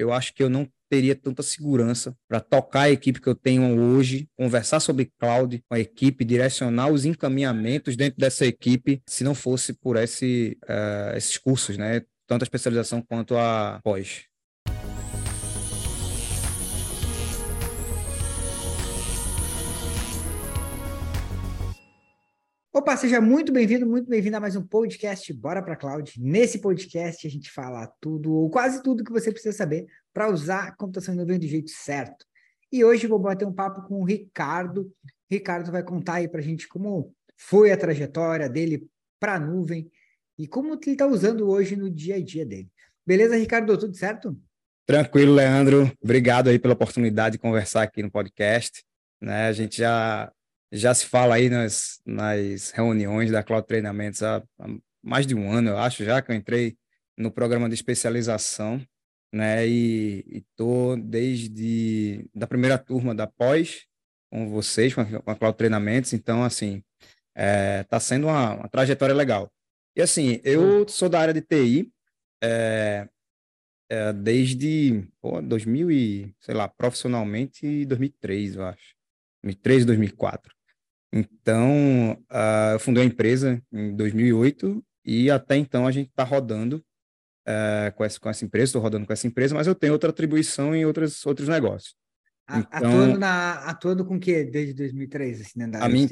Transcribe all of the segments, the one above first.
eu acho que eu não teria tanta segurança para tocar a equipe que eu tenho hoje, conversar sobre cloud com a equipe, direcionar os encaminhamentos dentro dessa equipe, se não fosse por esse, uh, esses cursos, né? Tanto a especialização quanto a pós. Opa, seja muito bem-vindo, muito bem-vindo a mais um podcast Bora para Cloud. Nesse podcast a gente fala tudo, ou quase tudo que você precisa saber para usar a computação em nuvem do jeito certo. E hoje vou bater um papo com o Ricardo. Ricardo vai contar aí para a gente como foi a trajetória dele para a nuvem e como ele está usando hoje no dia a dia dele. Beleza, Ricardo? Tudo certo? Tranquilo, Leandro. Obrigado aí pela oportunidade de conversar aqui no podcast. Né, a gente já já se fala aí nas, nas reuniões da Cloud Treinamentos há, há mais de um ano, eu acho, já que eu entrei no programa de especialização, né? E estou desde da primeira turma da pós com vocês, com a, com a Cloud Treinamentos, então, assim, está é, tá sendo uma, uma, trajetória legal. E, assim, eu sou da área de TI, é, é, desde pô, 2000 e, sei lá, profissionalmente, 2003, eu acho. 2003, 2004. Então, uh, eu fundei a empresa em 2008 e até então a gente está rodando uh, com, essa, com essa empresa, estou rodando com essa empresa, mas eu tenho outra atribuição em outros, outros negócios. Então, atuando, na, atuando com o que desde 2003? Assim, a mim,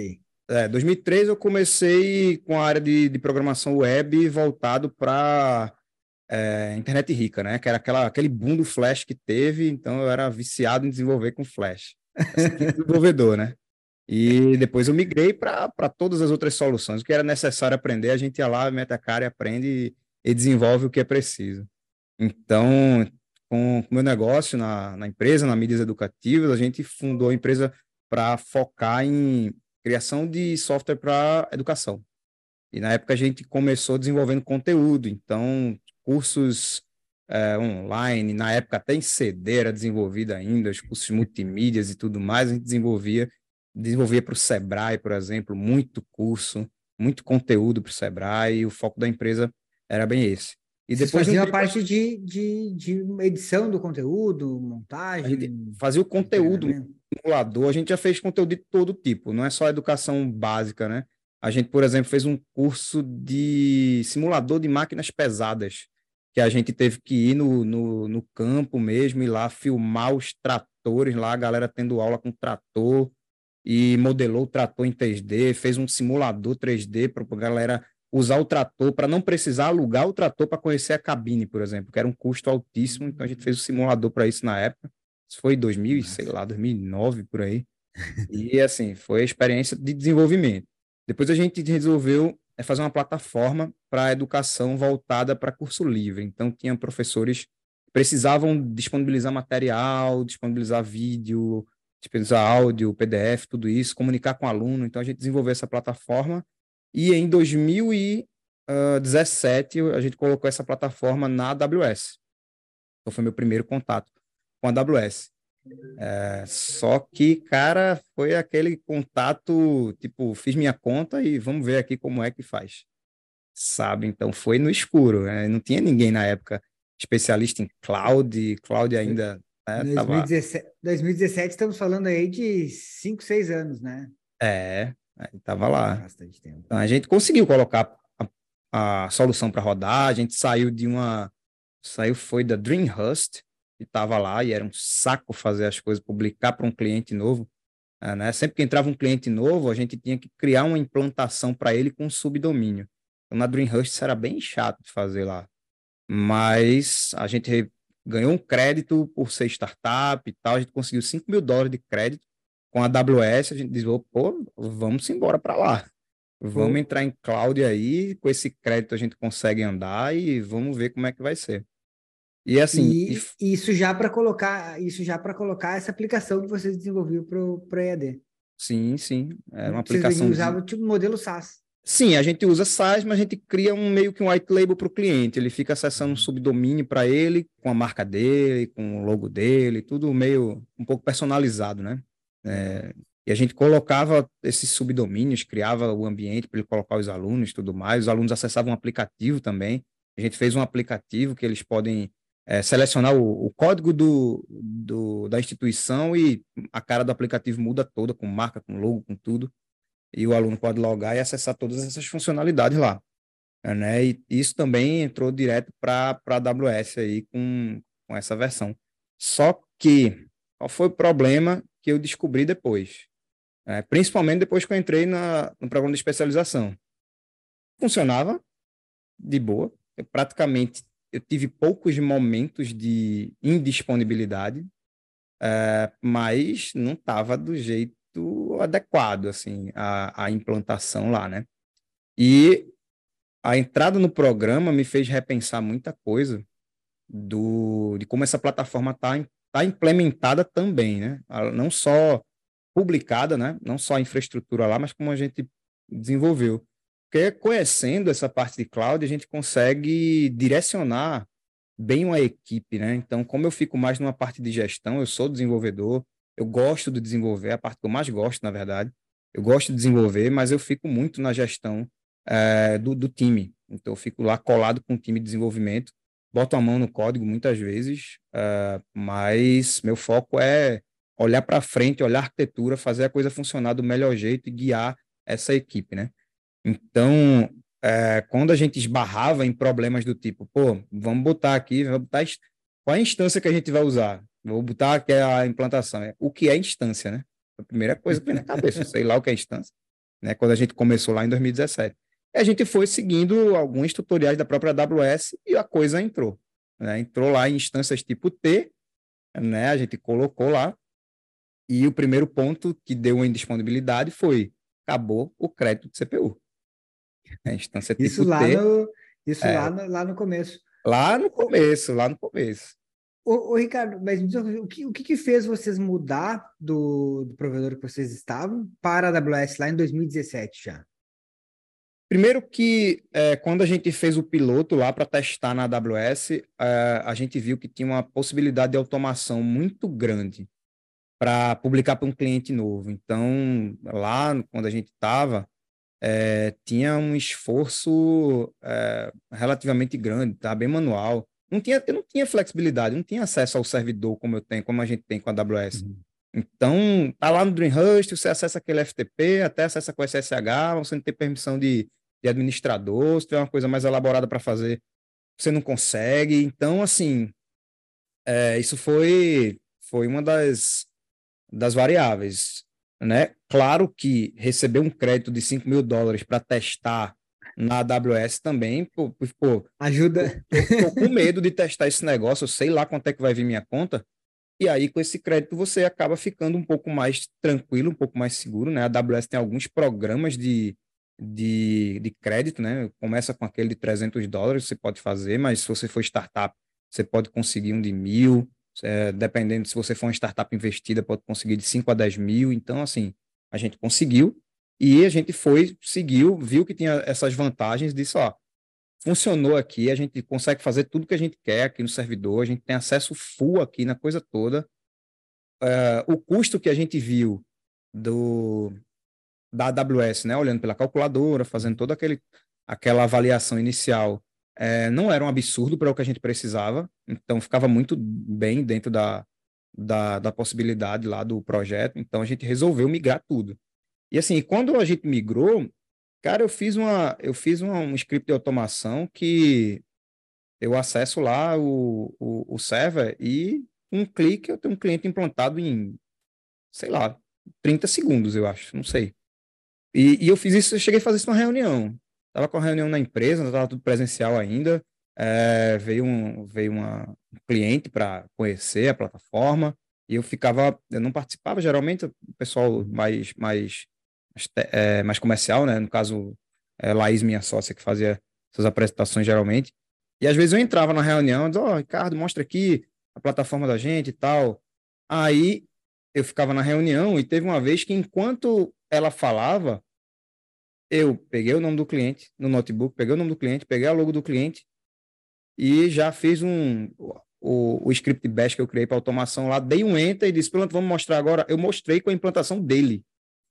é, 2003 eu comecei com a área de, de programação web voltado para é, internet rica, né? Que era aquela, aquele boom do Flash que teve, então eu era viciado em desenvolver com Flash. desenvolvedor, né? E depois eu migrei para todas as outras soluções. O que era necessário aprender, a gente ia lá, mete a cara e aprende e, desenvolve o que é preciso. Então, com o meu negócio na, na empresa, na mídias educativas, a gente fundou a empresa para focar em criação de software para educação. E na época a gente começou desenvolvendo conteúdo, então cursos é, online, na época até em CD era desenvolvido ainda, os cursos multimídias e tudo mais, a gente desenvolvia desenvolvia para o Sebrae, por exemplo, muito curso, muito conteúdo para o Sebrae, e o foco da empresa era bem esse. E depois fazia a parte de, de, de edição do conteúdo, montagem. Fazia o conteúdo simulador, a gente já fez conteúdo de todo tipo, não é só educação básica, né? A gente, por exemplo, fez um curso de simulador de máquinas pesadas, que a gente teve que ir no, no, no campo mesmo, ir lá filmar os tratores lá, a galera tendo aula com trator, e modelou o trator em 3D, fez um simulador 3D para a galera usar o trator, para não precisar alugar o trator para conhecer a cabine, por exemplo, que era um custo altíssimo, então a gente fez o um simulador para isso na época. Isso foi 2000, sei lá, 2009 por aí. E assim, foi a experiência de desenvolvimento. Depois a gente resolveu é, fazer uma plataforma para educação voltada para curso livre. Então tinha professores que precisavam disponibilizar material, disponibilizar vídeo, disponibilizar áudio, PDF, tudo isso, comunicar com o aluno. Então, a gente desenvolveu essa plataforma e em 2017 a gente colocou essa plataforma na AWS. Então, foi meu primeiro contato com a AWS. É, só que, cara, foi aquele contato, tipo, fiz minha conta e vamos ver aqui como é que faz. Sabe? Então, foi no escuro. Né? Não tinha ninguém na época especialista em cloud, cloud ainda é, 2017, tava... 2017, estamos falando aí de 5, 6 anos, né? É, estava lá. Bastante tempo. Então, a gente conseguiu colocar a, a solução para rodar, a gente saiu de uma. Saiu, foi da Dreamhust, que estava lá e era um saco fazer as coisas, publicar para um cliente novo. É, né? Sempre que entrava um cliente novo, a gente tinha que criar uma implantação para ele com subdomínio. Então, na Dreamhust isso era bem chato de fazer lá. Mas a gente ganhou um crédito por ser startup e tal, a gente conseguiu 5 mil dólares de crédito com a AWS, a gente disse, pô, vamos embora para lá. Vamos uhum. entrar em cloud aí, com esse crédito a gente consegue andar e vamos ver como é que vai ser. E assim, e, e... isso já para colocar, isso já para colocar essa aplicação que vocês desenvolveram para o EAD. Sim, sim, é uma vocês aplicação. Vocês usavam tipo modelo SaaS. Sim, a gente usa SaaS, mas a gente cria um meio que um white label para o cliente. Ele fica acessando um subdomínio para ele, com a marca dele, com o logo dele, tudo meio um pouco personalizado, né? É, e a gente colocava esses subdomínios, criava o ambiente para ele colocar os alunos tudo mais. Os alunos acessavam um aplicativo também. A gente fez um aplicativo que eles podem é, selecionar o, o código do, do, da instituição e a cara do aplicativo muda toda, com marca, com logo, com tudo. E o aluno pode logar e acessar todas essas funcionalidades lá. Né? E isso também entrou direto para a AWS aí com, com essa versão. Só que, qual foi o problema que eu descobri depois? É, principalmente depois que eu entrei na, no programa de especialização. Funcionava de boa. Eu praticamente eu tive poucos momentos de indisponibilidade, é, mas não estava do jeito adequado, assim, a, a implantação lá, né? E a entrada no programa me fez repensar muita coisa do, de como essa plataforma está tá implementada também, né? Não só publicada, né? Não só a infraestrutura lá, mas como a gente desenvolveu. Porque conhecendo essa parte de cloud, a gente consegue direcionar bem uma equipe, né? Então, como eu fico mais numa parte de gestão, eu sou desenvolvedor, eu gosto de desenvolver, a parte que eu mais gosto, na verdade. Eu gosto de desenvolver, mas eu fico muito na gestão é, do, do, time. Então, eu fico lá colado com o time de desenvolvimento, boto a mão no código muitas vezes, é, mas meu foco é olhar para frente, olhar a arquitetura, fazer a coisa funcionar do melhor jeito e guiar essa equipe, né? Então, é, quando a gente esbarrava em problemas do tipo, pô, vamos botar aqui, vamos botar qual é a instância que a gente vai usar? Vou botar aqui a implantação. É, o que é instância, né? A primeira coisa que vem na cabeça, sei lá o que é instância, né? Quando a gente começou lá em 2017. E a gente foi seguindo alguns tutoriais da própria AWS e a coisa entrou. Né? Entrou lá em instâncias tipo T, né? A gente colocou lá. E o primeiro ponto que deu indisponibilidade foi acabou o crédito de CPU. A instância tipo isso lá T, no, isso é, lá, no, lá no começo. Lá no começo, lá no começo. Ô, ô Ricardo, mas o que, o que fez vocês mudar do, do provedor que vocês estavam para a AWS lá em 2017 já? Primeiro que é, quando a gente fez o piloto lá para testar na AWS, é, a gente viu que tinha uma possibilidade de automação muito grande para publicar para um cliente novo. Então, lá quando a gente estava, é, tinha um esforço é, relativamente grande, tá bem manual. Não tinha, eu não tinha flexibilidade, não tinha acesso ao servidor como eu tenho, como a gente tem com a AWS. Uhum. Então, tá lá no Dreamhost, você acessa aquele FTP, até acessa com SSH, você não tem permissão de, de administrador, se tiver uma coisa mais elaborada para fazer, você não consegue. Então, assim, é, isso foi, foi uma das, das variáveis né? Claro que receber um crédito de 5 mil dólares para testar na AWS também, pô, pô ajuda. Tô, com medo de testar esse negócio, eu sei lá quanto é que vai vir minha conta. E aí, com esse crédito, você acaba ficando um pouco mais tranquilo, um pouco mais seguro, né? A AWS tem alguns programas de, de, de crédito, né? Começa com aquele de 300 dólares, você pode fazer, mas se você for startup, você pode conseguir um de mil, é, dependendo se você for uma startup investida, pode conseguir de 5 a 10 mil. Então, assim, a gente conseguiu e a gente foi, seguiu, viu que tinha essas vantagens, disse, ó, funcionou aqui, a gente consegue fazer tudo que a gente quer aqui no servidor, a gente tem acesso full aqui na coisa toda. Uh, o custo que a gente viu do da AWS, né, olhando pela calculadora, fazendo toda aquele, aquela avaliação inicial, é, não era um absurdo para o que a gente precisava, então ficava muito bem dentro da, da, da, possibilidade lá do projeto, então a gente resolveu migrar tudo. E assim, quando a gente migrou, cara, eu fiz, uma, eu fiz uma, um script de automação que eu acesso lá o, o, o server e um clique eu tenho um cliente implantado em, sei lá, 30 segundos, eu acho, não sei. E, e eu fiz isso, eu cheguei a fazer isso numa reunião. Estava com a reunião na empresa, estava tudo presencial ainda. É, veio um, veio uma, um cliente para conhecer a plataforma e eu ficava, eu não participava geralmente, o pessoal mais mais é, mais comercial, né? No caso, é, Laís, minha sócia, que fazia essas apresentações geralmente. E às vezes eu entrava na reunião e dizia, ó, oh, Ricardo, mostra aqui a plataforma da gente e tal. Aí eu ficava na reunião e teve uma vez que enquanto ela falava, eu peguei o nome do cliente no notebook, peguei o nome do cliente, peguei a logo do cliente e já fiz um o, o script bash que eu criei para automação lá, dei um enter e disse, pronto, vamos mostrar agora. Eu mostrei com a implantação dele.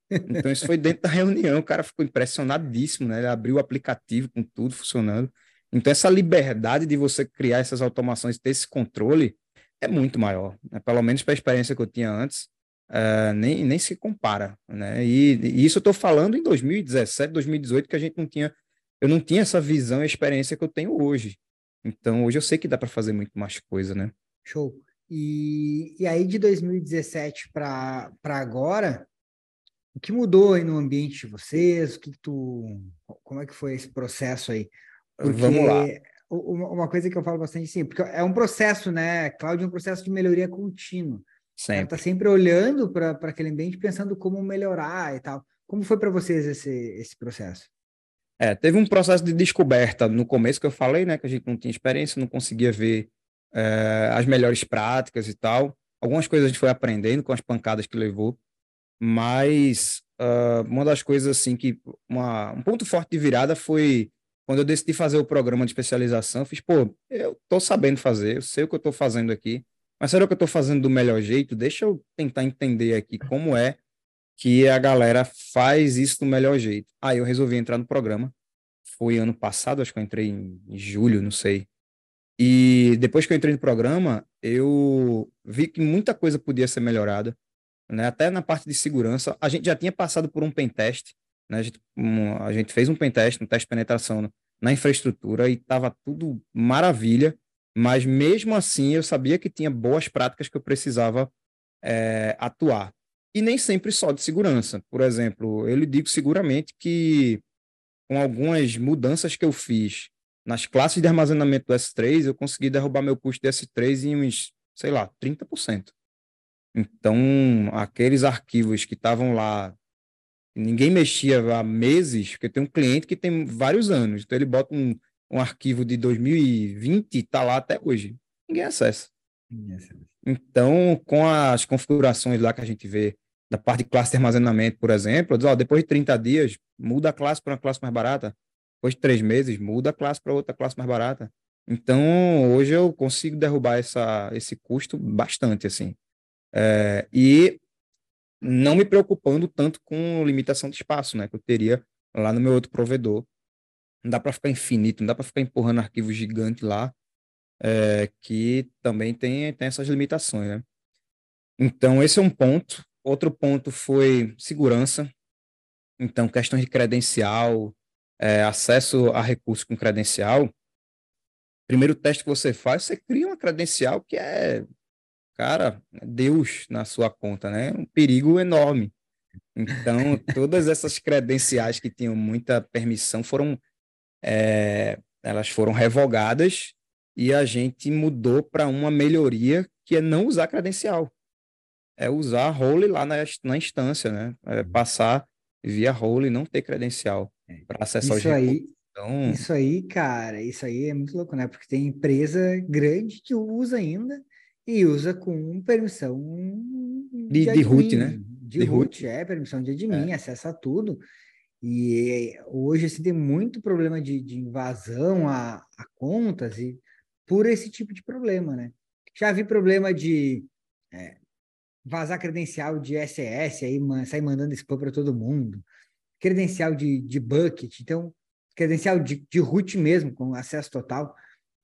Então isso foi dentro da reunião, o cara ficou impressionadíssimo, né? Ele abriu o aplicativo com tudo funcionando. Então, essa liberdade de você criar essas automações, ter esse controle, é muito maior. Né? Pelo menos para a experiência que eu tinha antes, uh, nem, nem se compara. Né? E, e isso eu estou falando em 2017, 2018, que a gente não tinha, eu não tinha essa visão e experiência que eu tenho hoje. Então, hoje eu sei que dá para fazer muito mais coisa, né? Show. E, e aí, de 2017 para agora, o que mudou aí no ambiente de vocês? O que, tu, como é que foi esse processo aí? Porque Vamos lá. Uma coisa que eu falo bastante, sim, porque é um processo, né, Cláudio, é um processo de melhoria contínua. Sempre. Está sempre olhando para aquele ambiente, pensando como melhorar e tal. Como foi para vocês esse, esse processo? É, teve um processo de descoberta no começo que eu falei, né, que a gente não tinha experiência, não conseguia ver é, as melhores práticas e tal. Algumas coisas a gente foi aprendendo com as pancadas que levou, mas uh, uma das coisas assim que uma, um ponto forte de virada foi quando eu decidi fazer o programa de especialização, fiz, pô, eu tô sabendo fazer, eu sei o que eu tô fazendo aqui, mas será que eu tô fazendo do melhor jeito? Deixa eu tentar entender aqui como é que a galera faz isso do melhor jeito. Aí eu resolvi entrar no programa. Foi ano passado, acho que eu entrei em julho, não sei. E depois que eu entrei no programa, eu vi que muita coisa podia ser melhorada, né? Até na parte de segurança. A gente já tinha passado por um pentest, né? A gente, um, a gente fez um pentest, um teste de penetração na infraestrutura e estava tudo maravilha, mas mesmo assim eu sabia que tinha boas práticas que eu precisava é, atuar. E nem sempre só de segurança. Por exemplo, eu lhe digo seguramente que com algumas mudanças que eu fiz nas classes de armazenamento do S3, eu consegui derrubar meu custo de S3 em uns, sei lá, 30%. Então, aqueles arquivos que estavam lá ninguém mexia há meses, porque tem um cliente que tem vários anos, então ele bota um, um arquivo de 2020 e está lá até hoje. Ninguém acessa. Então, com as configurações lá que a gente vê da parte de classe de armazenamento, por exemplo, diz, ó, depois de 30 dias, muda a classe para uma classe mais barata. Depois de três meses, muda a classe para outra classe mais barata. Então, hoje eu consigo derrubar essa, esse custo bastante, assim. É, e não me preocupando tanto com limitação de espaço, né, que eu teria lá no meu outro provedor. Não dá para ficar infinito, não dá para ficar empurrando arquivos gigantes lá, é, que também tem, tem essas limitações, né? Então, esse é um ponto. Outro ponto foi segurança. Então, questões de credencial, é, acesso a recursos com credencial. Primeiro teste que você faz, você cria uma credencial que é cara, Deus na sua conta, né? Um perigo enorme. Então, todas essas credenciais que tinham muita permissão foram, é, elas foram revogadas e a gente mudou para uma melhoria que é não usar credencial. É usar role lá na, na instância, né? É uhum. passar via role e não ter credencial é. para acessar isso os aí, então... Isso aí, cara, isso aí é muito louco, né? Porque tem empresa grande que usa ainda e usa com permissão de, de, de root, né? De, de root, root, é, permissão de admin, é. acessa tudo. E hoje assim, tem muito problema de, de invasão a, a, contas e por esse tipo de problema, né? Já vi problema de é, vazar credencial de SS, aí man, sair mandando spam para todo mundo, credencial de, de bucket, então credencial de, de root mesmo, com acesso total.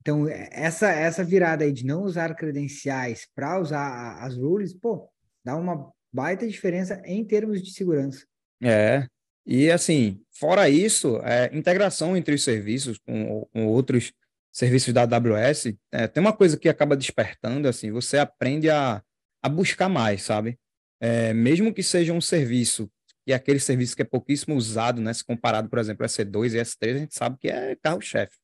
Então, é, essa, essa virada aí de não usar credenciais para usar as rules, pô, dá uma baita diferença em termos de segurança. É, e assim, fora isso, é, integração entre os serviços com, com outros serviços da AWS, é, tem uma coisa que acaba despertando, assim, você aprende a, a buscar mais, sabe? É, mesmo que seja um serviço, e aquele serviço que é pouquíssimo usado, né, se comparado, por exemplo, a S2 e S3, a gente sabe que é carro-chefe.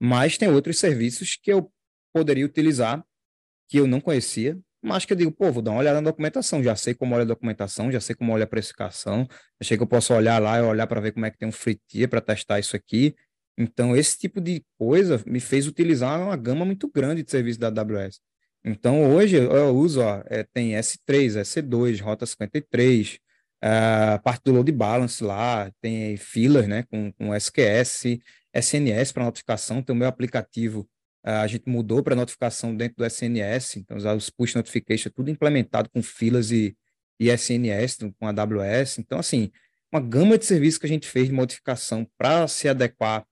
Mas tem outros serviços que eu poderia utilizar, que eu não conhecia, mas que eu digo, pô, vou dar uma olhada na documentação, já sei como olha a documentação, já sei como olha a precificação, achei que eu posso olhar lá e olhar para ver como é que tem um free tier para testar isso aqui. Então, esse tipo de coisa me fez utilizar uma gama muito grande de serviços da AWS. Então, hoje eu uso, ó, é, tem S3, S2, Rota 53, a parte do load balance lá, tem filas, né, com, com SQS, SNS para notificação, tem o meu aplicativo, a gente mudou para notificação dentro do SNS, então os push notification, tudo implementado com filas e, e SNS, com a AWS. Então, assim, uma gama de serviços que a gente fez de modificação para se adequar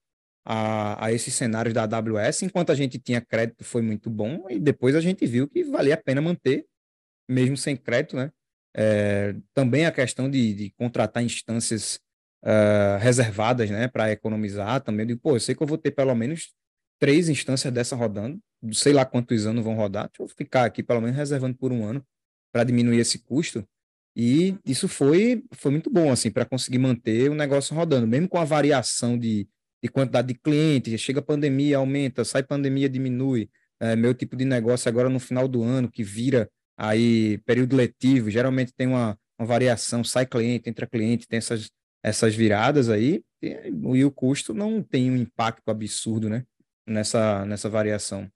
a, a esses cenários da AWS. Enquanto a gente tinha crédito, foi muito bom, e depois a gente viu que valia a pena manter, mesmo sem crédito, né? É, também a questão de, de contratar instâncias uh, reservadas, né, para economizar também. De, pô, eu sei que eu vou ter pelo menos três instâncias dessa rodando, sei lá quantos anos vão rodar, deixa eu ficar aqui pelo menos reservando por um ano para diminuir esse custo. E isso foi, foi muito bom, assim, para conseguir manter o negócio rodando, mesmo com a variação de, de quantidade de clientes, chega a pandemia, aumenta, sai pandemia, diminui. É, meu tipo de negócio agora no final do ano, que vira aí período letivo, geralmente tem uma, uma variação, sai cliente, entra cliente, tem essas, essas viradas aí, e, e o custo não tem um impacto absurdo, né, nessa, nessa variação.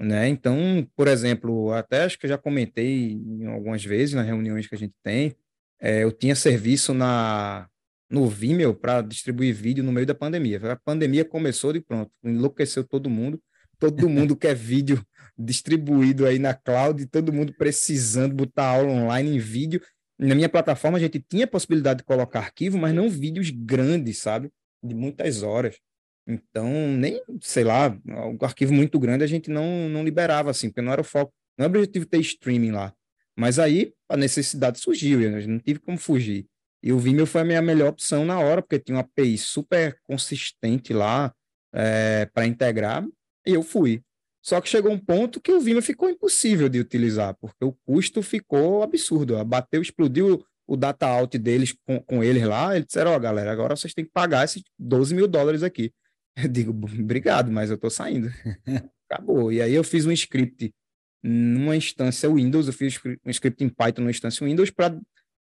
Né? Então, por exemplo, até acho que eu já comentei algumas vezes nas reuniões que a gente tem, é, eu tinha serviço na no Vimeo para distribuir vídeo no meio da pandemia. A pandemia começou e pronto, enlouqueceu todo mundo. Todo mundo quer vídeo distribuído aí na cloud, todo mundo precisando botar aula online em vídeo. Na minha plataforma a gente tinha a possibilidade de colocar arquivo, mas não vídeos grandes, sabe? De muitas horas. Então, nem, sei lá, um arquivo muito grande a gente não, não liberava, assim, porque não era o foco, não era o objetivo ter streaming lá. Mas aí a necessidade surgiu, eu não tive como fugir. E o Vimeo foi a minha melhor opção na hora, porque tinha uma API super consistente lá é, para integrar, e eu fui. Só que chegou um ponto que o Vimeo ficou impossível de utilizar, porque o custo ficou absurdo. Bateu, explodiu o data out deles com, com eles lá, eles disseram, ó, oh, galera, agora vocês têm que pagar esses 12 mil dólares aqui. Eu digo, obrigado, mas eu estou saindo. Acabou. E aí eu fiz um script numa instância Windows, eu fiz um script em Python numa instância Windows para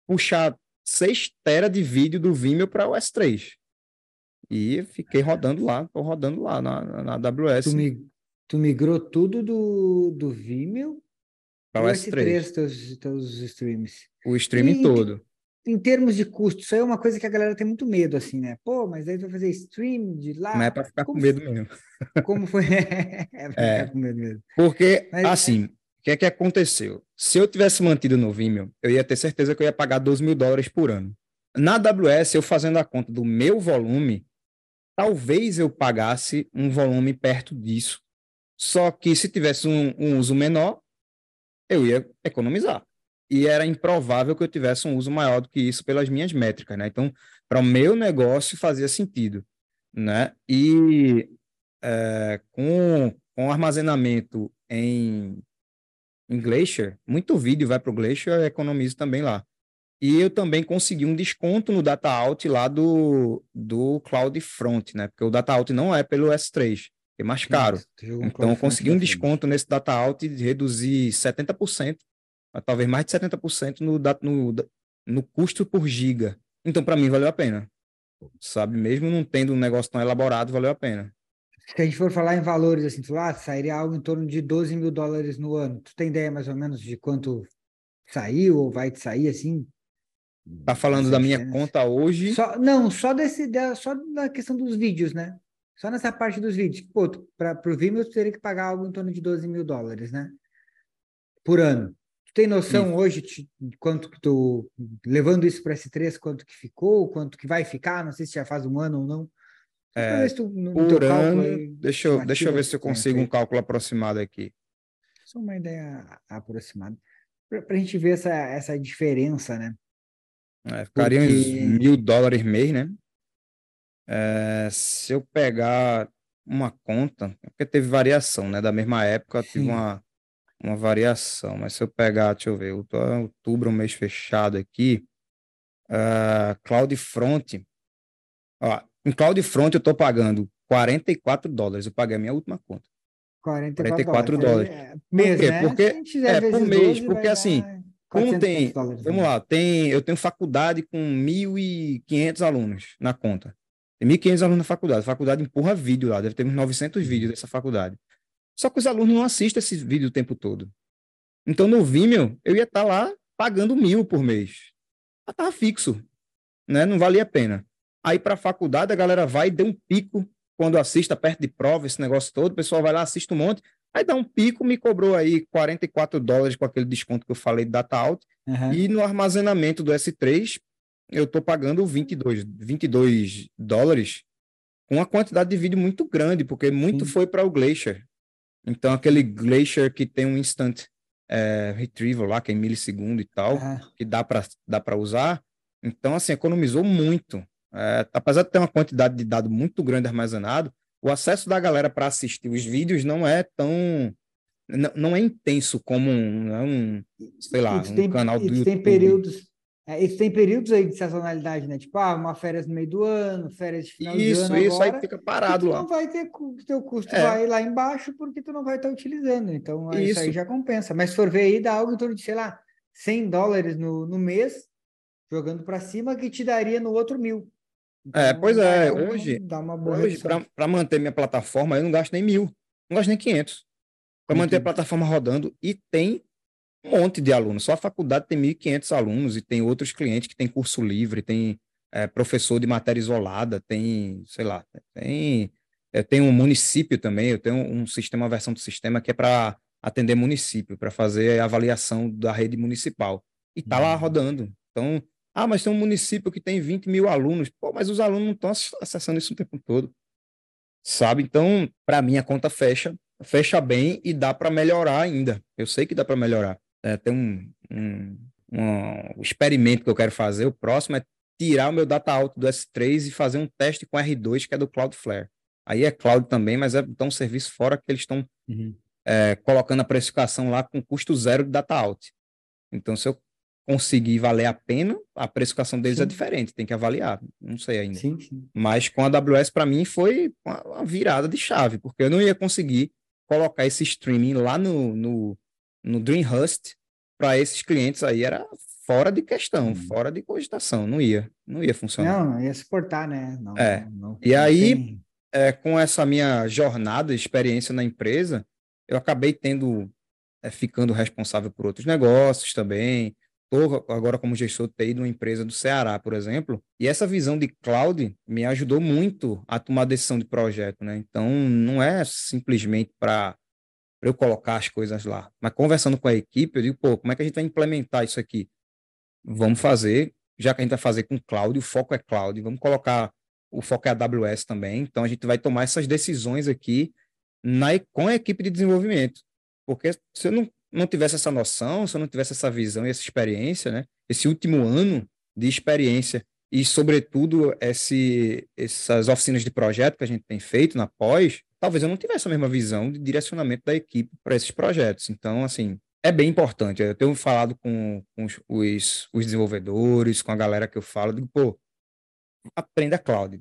puxar 6 tera de vídeo do Vimeo para o S3. E fiquei rodando lá, estou rodando lá na, na AWS. Tu, mig, tu migrou tudo do, do Vimeo para o S3, S3 teus, teus streams. O streaming e, todo em termos de custo, isso aí é uma coisa que a galera tem muito medo, assim, né? Pô, mas aí tu vai fazer stream de lá. Não é para ficar como com medo mesmo. Como foi? é para é, ficar com medo mesmo. Porque, mas, assim, o que é que aconteceu? Se eu tivesse mantido no Vimeo, eu ia ter certeza que eu ia pagar 12 mil dólares por ano. Na AWS, eu fazendo a conta do meu volume, talvez eu pagasse um volume perto disso. Só que se tivesse um, um uso menor, eu ia economizar e era improvável que eu tivesse um uso maior do que isso pelas minhas métricas, né? Então, para o meu negócio fazia sentido, né? E é, com, com armazenamento em, em Glacier, muito vídeo vai para o Glacier, eu economizo também lá. E eu também consegui um desconto no data out lá do, do CloudFront, né? Porque o data out não é pelo S3, é mais caro. então, eu consegui um desconto nesse data out de reduzir 70% talvez mais de 70% no, no, no custo por giga. Então, para mim, valeu a pena. Sabe? Mesmo não tendo um negócio tão elaborado, valeu a pena. Se a gente for falar em valores, assim, tu, ah, sairia algo em torno de 12 mil dólares no ano. Tu tem ideia mais ou menos de quanto saiu ou vai sair, assim? Tá falando da minha conta hoje? Só, não, só desse, só da questão dos vídeos, né? Só nessa parte dos vídeos. Pô, para o Vimeo, tu teria que pagar algo em torno de 12 mil dólares, né? Por ano. Tu tem noção isso. hoje de quanto que tu, levando isso para S3, quanto que ficou, quanto que vai ficar? Não sei se já faz um ano ou não. É, tu, por ano, aí, deixa eu, deixa eu ver se eu consigo um cálculo aproximado aqui. Só uma ideia aproximada. Para a gente ver essa, essa diferença, né? É, ficaria Porque... uns mil dólares mês, né? É, se eu pegar uma conta, porque teve variação, né? Da mesma época, tive uma, uma variação. Mas se eu pegar, deixa eu ver, outubro é um mês fechado aqui, uh, CloudFront, ó, em CloudFront eu estou pagando 44 dólares, eu paguei a minha última conta. 44, 44 dólares. É, mês, por quê? Né? Porque, é, por mês, 12, porque assim, como tem, vamos né? lá, tem, eu tenho faculdade com 1.500 alunos na conta. Tem 1.500 alunos na faculdade. A faculdade empurra vídeo lá, deve ter uns 900 vídeos dessa faculdade. Só que os alunos não assistem esse vídeo o tempo todo. Então, no Vimeo, eu ia estar lá pagando mil por mês. Estava fixo, né? Não valia a pena. Aí, para a faculdade, a galera vai e dê um pico quando assista perto de prova, esse negócio todo. O pessoal vai lá, assiste um monte. Aí dá um pico, me cobrou aí 44 dólares com aquele desconto que eu falei de data out. Uhum. E no armazenamento do S3, eu estou pagando 22, 22 dólares com uma quantidade de vídeo muito grande, porque muito Sim. foi para o Glacier. Então, aquele Glacier que tem um instant é, retrieval lá, que é em milissegundo e tal, uhum. que dá para dá usar. Então, assim, economizou muito. É, apesar de ter uma quantidade de dado muito grande armazenado, o acesso da galera para assistir os vídeos não é tão não, não é intenso como um, é um sei lá, um tem, canal do YouTube. Tem períodos, é, isso tem períodos aí de sazonalidade, né? Tipo, ah, uma férias no meio do ano, férias de final isso, de ano Isso, agora, aí fica parado lá. não vai ter teu custo é. vai lá embaixo porque tu não vai estar utilizando. Então, isso. isso aí já compensa. Mas se for ver aí, dá algo em torno de, sei lá, 100 dólares no, no mês, jogando para cima, que te daria no outro mil. Então, é, pois é, hoje, hoje para manter minha plataforma, eu não gasto nem mil, não gasto nem 500. Para manter a plataforma rodando e tem um monte de alunos. Só a faculdade tem 1.500 alunos e tem outros clientes que tem curso livre, tem é, professor de matéria isolada, tem, sei lá, tem, é, tem um município também. Eu tenho um sistema, uma versão do sistema que é para atender município, para fazer a avaliação da rede municipal. E está uhum. lá rodando. Então, ah, mas tem um município que tem 20 mil alunos. Pô, mas os alunos não estão acessando isso o tempo todo. Sabe? Então, para mim, a conta fecha, fecha bem e dá para melhorar ainda. Eu sei que dá para melhorar. É, tem um, um, um, experimento que eu quero fazer. O próximo é tirar o meu data out do S3 e fazer um teste com R2, que é do Cloudflare. Aí é cloud também, mas é então um serviço fora que eles estão uhum. é, colocando a precificação lá com custo zero de data out. Então, se eu conseguir valer a pena, a precificação deles é sim. é diferente, tem que avaliar, não sei ainda. Sim, sim. Mas com a AWS, para mim, foi uma virada de chave, porque eu não ia conseguir colocar esse streaming lá no, no, no Dreamhust para esses clientes aí, era fora de questão, hum. fora de cogitação, não ia, não ia funcionar. Não, ia suportar, né? Não, é. Não, e aí, é, com essa minha jornada, experiência na empresa, eu acabei tendo, é, ficando responsável por outros negócios também, estou agora como gestor TI de uma empresa do Ceará, por exemplo, e essa visão de cloud me ajudou muito a tomar decisão de projeto, né? Então, não é simplesmente para eu colocar as coisas lá, mas conversando com a equipe, eu digo, pô, como é que a gente vai implementar isso aqui? Vamos fazer, já que a gente vai fazer com cloud, o foco é cloud, vamos colocar o foco é AWS também, então a gente vai tomar essas decisões aqui na, com a equipe de desenvolvimento, porque se eu não não tivesse essa noção, se eu não tivesse essa visão e essa experiência, né? Esse último ano de experiência e, sobretudo, esse, essas oficinas de projeto que a gente tem feito na pós, talvez eu não tivesse a mesma visão de direcionamento da equipe para esses projetos. Então, assim, é bem importante. Eu tenho falado com, com os, os, desenvolvedores, com a galera que eu falo, digo, pô, aprenda cloud.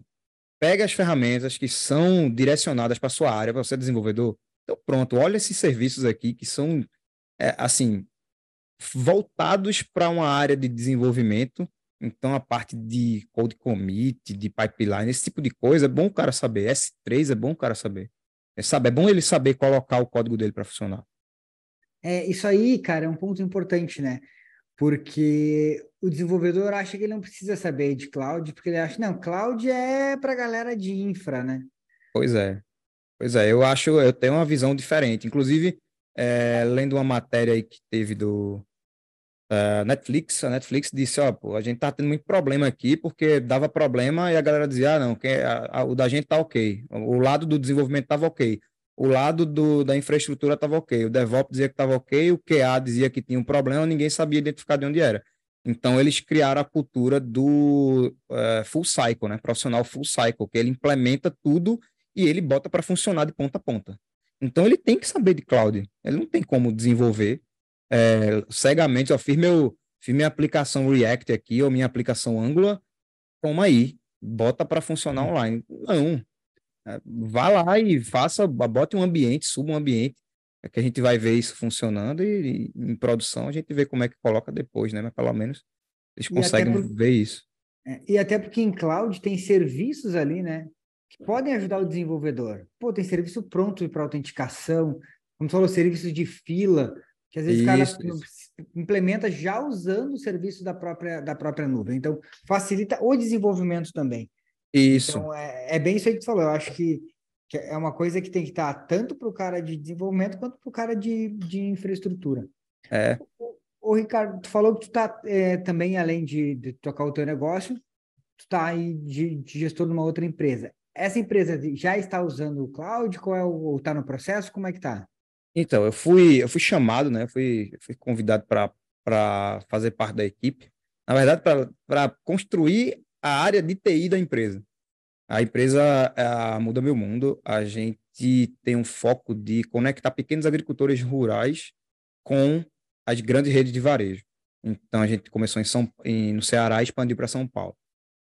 Pega as ferramentas que são direcionadas para sua área, para você desenvolvedor. Então, pronto, olha esses serviços aqui que são é, assim, voltados para uma área de desenvolvimento. Então, a parte de code commit, de pipeline, esse tipo de coisa, é bom o cara saber. S3 é bom o cara saber. É, sabe, é bom ele saber colocar o código dele para funcionar. É, isso aí, cara, é um ponto importante, né? Porque o desenvolvedor acha que ele não precisa saber de cloud, porque ele acha, não, cloud é para galera de infra, né? Pois é. Pois é, eu acho, eu tenho uma visão diferente. Inclusive, é, lendo uma matéria aí que teve do uh, Netflix, a Netflix disse, ó, a gente tá tendo muito problema aqui, porque dava problema e a galera dizia, ah, não, que a, a, o da gente tá ok, o lado do desenvolvimento tava ok, o lado do, da infraestrutura tava ok, o DevOps dizia que tava ok, o QA dizia que tinha um problema, ninguém sabia identificar de onde era. Então, eles criaram a cultura do uh, full cycle, né? Profissional full cycle, que ele implementa tudo e ele bota para funcionar de ponta a ponta. Então ele tem que saber de cloud. Ele não tem como desenvolver é, cegamente. Eu fiz, meu, fiz minha aplicação React aqui ou minha aplicação Angular, toma aí, bota para funcionar uhum. online. Não. É, vá lá e faça, bote um ambiente, suba um ambiente, é que a gente vai ver isso funcionando e, e, em produção a gente vê como é que coloca depois, né? Mas pelo menos eles conseguem por... ver isso. É, e até porque em cloud tem serviços ali, né? que podem ajudar o desenvolvedor. Pô, tem serviço pronto para autenticação, como você falou, serviço de fila, que às vezes isso, o cara isso. implementa já usando o serviço da própria, da própria nuvem. Então, facilita o desenvolvimento também. Isso. Então, é, é bem isso aí que você falou. Eu acho que, que é uma coisa que tem que estar tanto para o cara de desenvolvimento quanto para o cara de, de infraestrutura. É. Ô, Ricardo, tu falou que tu está é, também, além de, de tocar o teu negócio, tu está aí de, de gestor de uma outra empresa essa empresa já está usando o cloud? Qual é o, ou está no processo? Como é que está? Então, eu fui, eu fui chamado, né? Fui, fui convidado para fazer parte da equipe. Na verdade, para construir a área de TI da empresa. A empresa a Muda Meu Mundo, a gente tem um foco de conectar pequenos agricultores rurais com as grandes redes de varejo. Então, a gente começou em São, em, no Ceará e expandiu para São Paulo.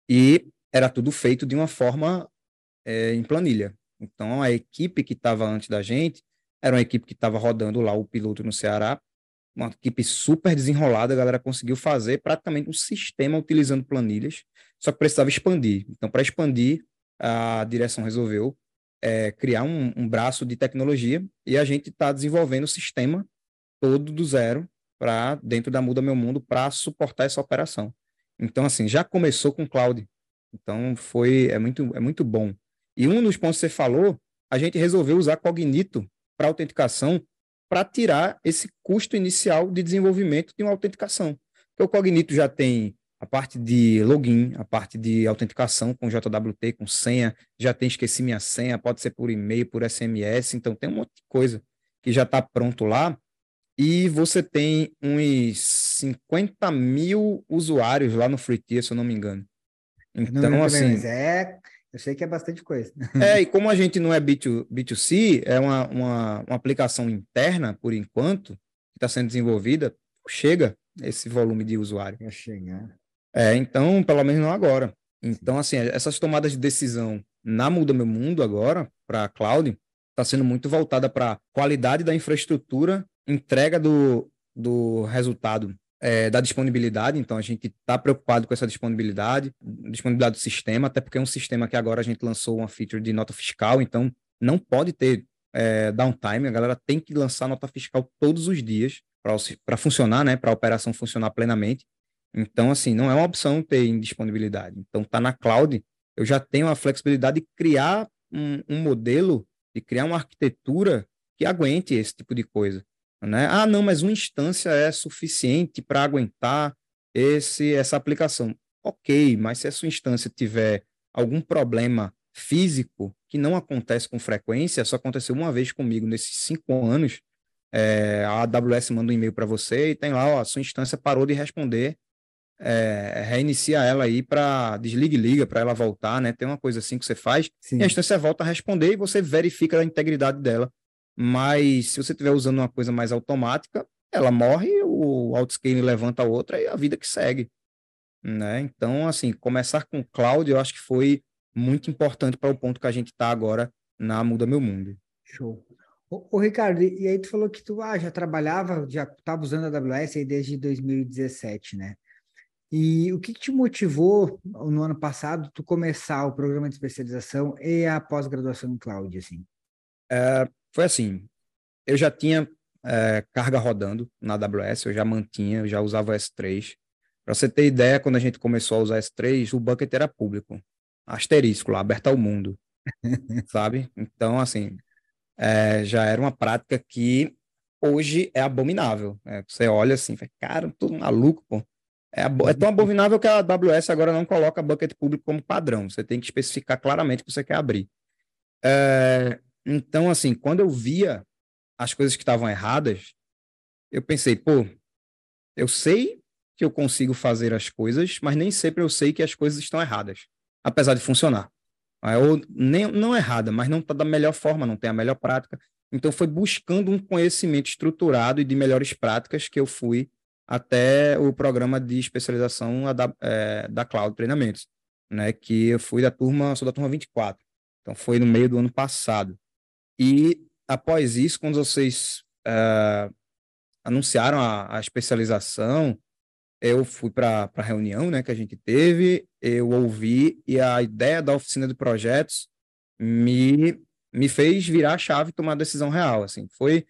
E era tudo feito de uma forma é, em planilha. Então, a equipe que estava antes da gente era uma equipe que estava rodando lá o piloto no Ceará, uma equipe super desenrolada, a galera conseguiu fazer praticamente um sistema utilizando planilhas, só que precisava expandir. Então, para expandir, a direção resolveu é, criar um, um, braço de tecnologia e a gente está desenvolvendo o sistema todo do zero para dentro da Muda Meu Mundo para suportar essa operação. Então, assim, já começou com cloud. Então, foi é muito, é muito bom. E um dos pontos que você falou, a gente resolveu usar Cognito para autenticação para tirar esse custo inicial de desenvolvimento de uma autenticação. Porque o Cognito já tem a parte de login, a parte de autenticação com JWT, com senha, já tem esqueci minha senha, pode ser por e-mail, por SMS, então tem um monte de coisa que já está pronto lá. E você tem uns 50 mil usuários lá no Free Tier, se eu não me engano. Então, não assim. é eu sei que é bastante coisa. É, e como a gente não é B2, B2C, é uma, uma, uma aplicação interna, por enquanto, que está sendo desenvolvida, chega esse volume de usuário. Vai chegar. É, então, pelo menos não agora. Então, assim, essas tomadas de decisão na Muda Meu Mundo agora, para a cloud, está sendo muito voltada para qualidade da infraestrutura, entrega do, do resultado é, da disponibilidade, então a gente está preocupado com essa disponibilidade, disponibilidade do sistema, até porque é um sistema que agora a gente lançou uma feature de nota fiscal, então não pode ter é, downtime, a galera tem que lançar nota fiscal todos os dias para funcionar, né, para a operação funcionar plenamente. Então, assim, não é uma opção ter indisponibilidade. Então, está na cloud, eu já tenho a flexibilidade de criar um, um modelo, de criar uma arquitetura que aguente esse tipo de coisa. Né? Ah, não, mas uma instância é suficiente para aguentar esse, essa aplicação. Ok, mas se essa instância tiver algum problema físico que não acontece com frequência, só aconteceu uma vez comigo nesses cinco anos, é, a AWS manda um e-mail para você e tem lá, ó, a sua instância parou de responder, é, reinicia ela aí para desliga e liga para ela voltar, né? Tem uma coisa assim que você faz Sim. e a instância volta a responder e você verifica a integridade dela mas se você estiver usando uma coisa mais automática, ela morre, o autoscaling levanta a outra e a vida que segue. Né? Então, assim, começar com cloud eu acho que foi muito importante para o ponto que a gente está agora na Muda Meu Mundo. Show. Ô, ô, Ricardo, e aí tu falou que tu ah, já trabalhava, já estava usando a AWS aí desde 2017, né? E o que, que te motivou no ano passado tu começar o programa de especialização e a pós-graduação em cloud, assim? É, foi assim, eu já tinha é, carga rodando na AWS, eu já mantinha, eu já usava o S3. Para você ter ideia, quando a gente começou a usar S3, o bucket era público, asterisco lá, aberto ao mundo, sabe? Então, assim, é, já era uma prática que hoje é abominável. Né? Você olha assim, fala, cara, tudo maluco, pô. É, é, tão abominável que a AWS agora não coloca bucket público como padrão. Você tem que especificar claramente o que você quer abrir. É, então, assim, quando eu via as coisas que estavam erradas, eu pensei, pô, eu sei que eu consigo fazer as coisas, mas nem sempre eu sei que as coisas estão erradas, apesar de funcionar. Ou nem, não errada, mas não está da melhor forma, não tem a melhor prática. Então, foi buscando um conhecimento estruturado e de melhores práticas que eu fui até o programa de especialização da, é, da Cloud Treinamentos, né? Que eu fui da turma, sou da turma 24. Então, foi no meio do ano passado. E após isso, quando vocês uh, anunciaram a, a, especialização, eu fui para a reunião né, que a gente teve, eu ouvi e a ideia da oficina de projetos me, me fez virar a chave e tomar a decisão real. Assim, foi,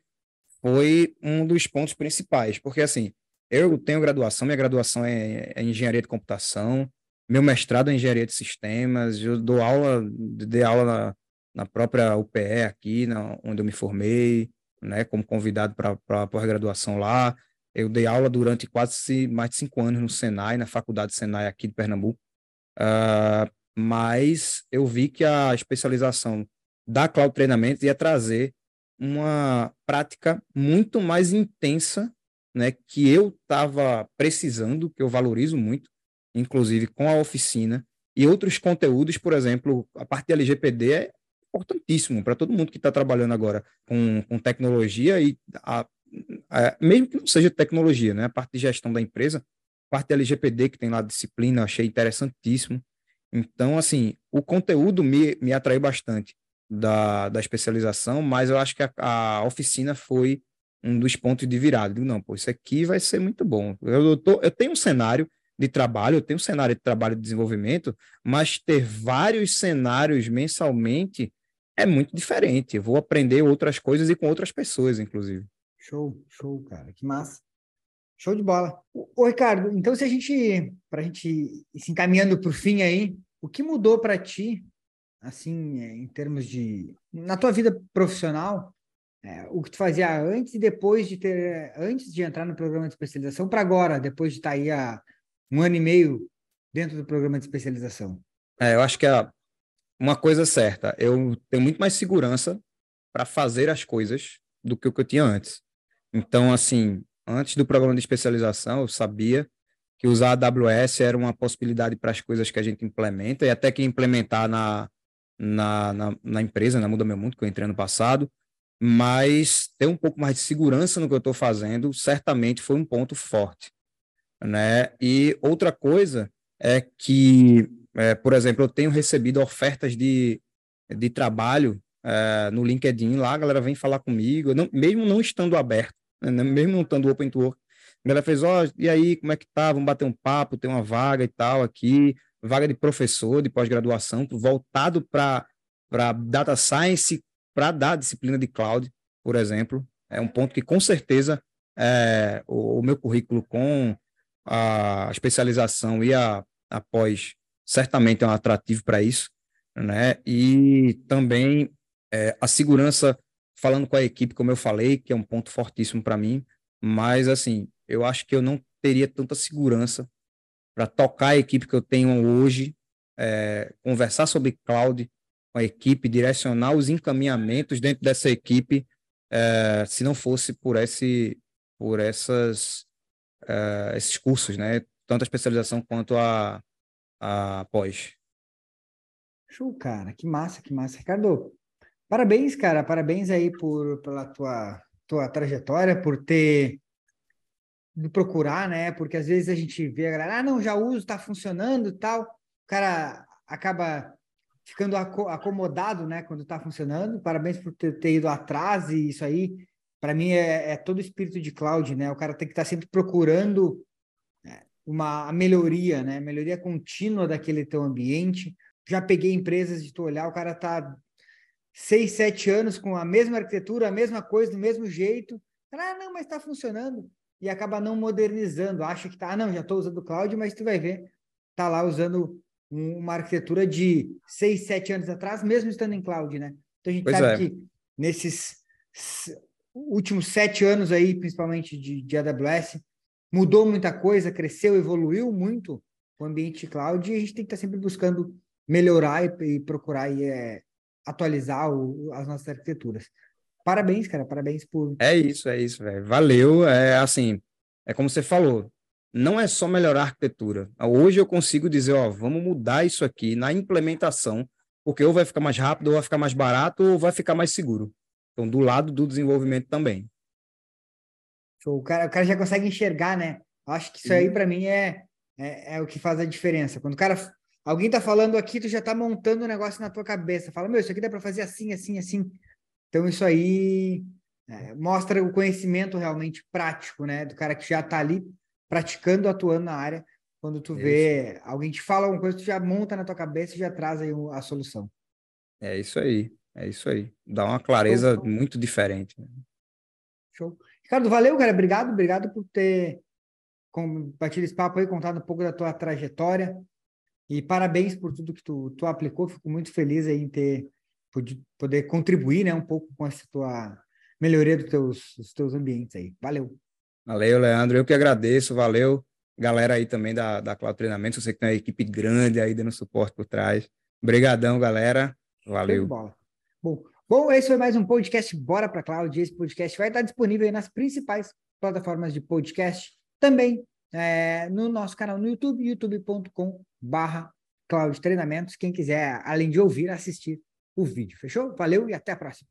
foi um dos pontos principais, porque assim, eu tenho graduação, minha graduação é, é engenharia de computação, meu mestrado é engenharia de sistemas, eu dou aula, dei aula na, na própria UPE aqui, na, onde eu me formei, né, como convidado para a pós-graduação lá. Eu dei aula durante quase mais de cinco anos no Senai, na Faculdade Senai aqui de Pernambuco. Uh, mas eu vi que a especialização da Cloud Treinamentos ia trazer uma prática muito mais intensa, né, que eu estava precisando, que eu valorizo muito, inclusive com a oficina, e outros conteúdos, por exemplo, a parte de LGPD é importantíssimo para todo mundo que está trabalhando agora com, com tecnologia e a, a, mesmo que não seja tecnologia, né, a parte de gestão da empresa, parte de LGPD que tem lá disciplina, achei interessantíssimo. Então, assim, o conteúdo me, me atraiu bastante da, da especialização, mas eu acho que a, a oficina foi um dos pontos de virada. Digo, não, pô, isso aqui vai ser muito bom. Eu, eu, tô, eu tenho um cenário de trabalho, eu tenho um cenário de trabalho de desenvolvimento, mas ter vários cenários mensalmente é muito diferente. Eu vou aprender outras coisas e com outras pessoas, inclusive. Show, show, cara, que massa. Show de bola. Ô, Ricardo, então se a gente, para a gente ir se encaminhando para o fim aí, o que mudou para ti assim, é, em termos de. Na tua vida profissional, é, o que tu fazia antes e depois de ter. Antes de entrar no programa de especialização, para agora, depois de estar tá aí há um ano e meio dentro do programa de especialização? É, eu acho que é uma coisa certa. Eu tenho muito mais segurança para fazer as coisas do que o que eu tinha antes. Então, assim, antes do programa de especialização, eu sabia que usar a AWS era uma possibilidade para as coisas que a gente implementa e até que implementar na, na, na, na empresa, na Muda Meu Mundo, que eu entrei ano passado, mas ter um pouco mais de segurança no que eu estou fazendo, certamente foi um ponto forte. Né? E outra coisa é que, é, por exemplo, eu tenho recebido ofertas de, de trabalho é, no LinkedIn, lá a galera vem falar comigo, não, mesmo não estando aberto, né? mesmo não estando open to work, a galera fez, ó, oh, e aí, como é que tá? Vamos bater um papo, tem uma vaga e tal aqui, vaga de professor de pós-graduação voltado para data science, para dar disciplina de cloud, por exemplo. É um ponto que, com certeza, é, o, o, meu currículo com a especialização e a, a pós certamente é um atrativo para isso. Né? E também é, a segurança, falando com a equipe, como eu falei, que é um ponto fortíssimo para mim, mas, assim, eu acho que eu não teria tanta segurança para tocar a equipe que eu tenho hoje, é, conversar sobre cloud com a equipe, direcionar os encaminhamentos dentro dessa equipe, é, se não fosse por esse, por essas, é, esses cursos, né? Tanto a especialização quanto a, a pós. Show, cara, que massa, que massa, Ricardo. Parabéns, cara, parabéns aí por pela tua tua trajetória, por ter de procurar, né? Porque às vezes a gente vê a galera, ah, não, já uso, tá funcionando tal. O cara acaba ficando acomodado, né, quando tá funcionando. Parabéns por ter, ter ido atrás e isso aí, para mim, é, é, todo espírito de cloud, né? O cara tem que estar tá sempre procurando uma melhoria, né? Melhoria contínua daquele teu ambiente. Já peguei empresas de tu olhar, o cara tá seis, sete anos com a mesma arquitetura, a mesma coisa, do mesmo jeito. Ah, não, mas está funcionando e acaba não modernizando. Acha que tá, ah, não, já estou usando o cloud, mas tu vai ver, tá lá usando uma arquitetura de seis, sete anos atrás, mesmo estando em cloud, né? Então a gente pois sabe é. que nesses últimos sete anos aí, principalmente de, de AWS, mudou muita coisa, cresceu, evoluiu muito o ambiente cloud e a gente tem que estar tá sempre buscando melhorar e, e procurar e, é, atualizar o, as nossas arquiteturas. Parabéns, cara, parabéns por. É isso, é isso, velho. Valeu. É assim, é como você falou, não é só melhorar a arquitetura. Hoje eu consigo dizer, ó, vamos mudar isso aqui na implementação, porque ou vai ficar mais rápido, ou vai ficar mais barato, ou vai ficar mais seguro. Então, do lado do desenvolvimento também. O cara, o cara já consegue enxergar, né? Acho que isso aí, para mim, é, é, é, o que faz a diferença. Quando o cara. Alguém tá falando aqui, tu já tá montando um negócio na tua cabeça. Fala, meu, isso aqui dá para fazer assim, assim, assim. Então, isso aí é, mostra o conhecimento realmente prático, né? Do cara que já está ali praticando, atuando na área. Quando tu vê alguém te fala alguma coisa, tu já monta na tua cabeça e já traz aí a solução. É isso aí, é isso aí. Dá uma clareza Show. muito diferente. Né? Show. Ricardo, valeu, cara. Obrigado, obrigado por ter batido esse papo aí, contado um pouco da tua trajetória. E parabéns por tudo que tu, tu aplicou. Fico muito feliz aí em ter poder contribuir, né, um pouco com essa tua melhoria dos teus, dos teus ambientes aí. Valeu. Valeu, Leandro. Eu que agradeço. Valeu. galera aí também da, da Cloud Treinamento, você que tem uma equipe grande aí dando suporte por trás. Obrigadão, galera. Valeu. Bom, bom, esse foi mais um podcast Bora para Cloud. Esse podcast vai estar disponível nas principais plataformas de podcast, também é, no nosso canal no YouTube, youtube.com/barra Cloud Treinamentos. Quem quiser, além de ouvir, assistir o vídeo. Fechou? Valeu e até a próxima.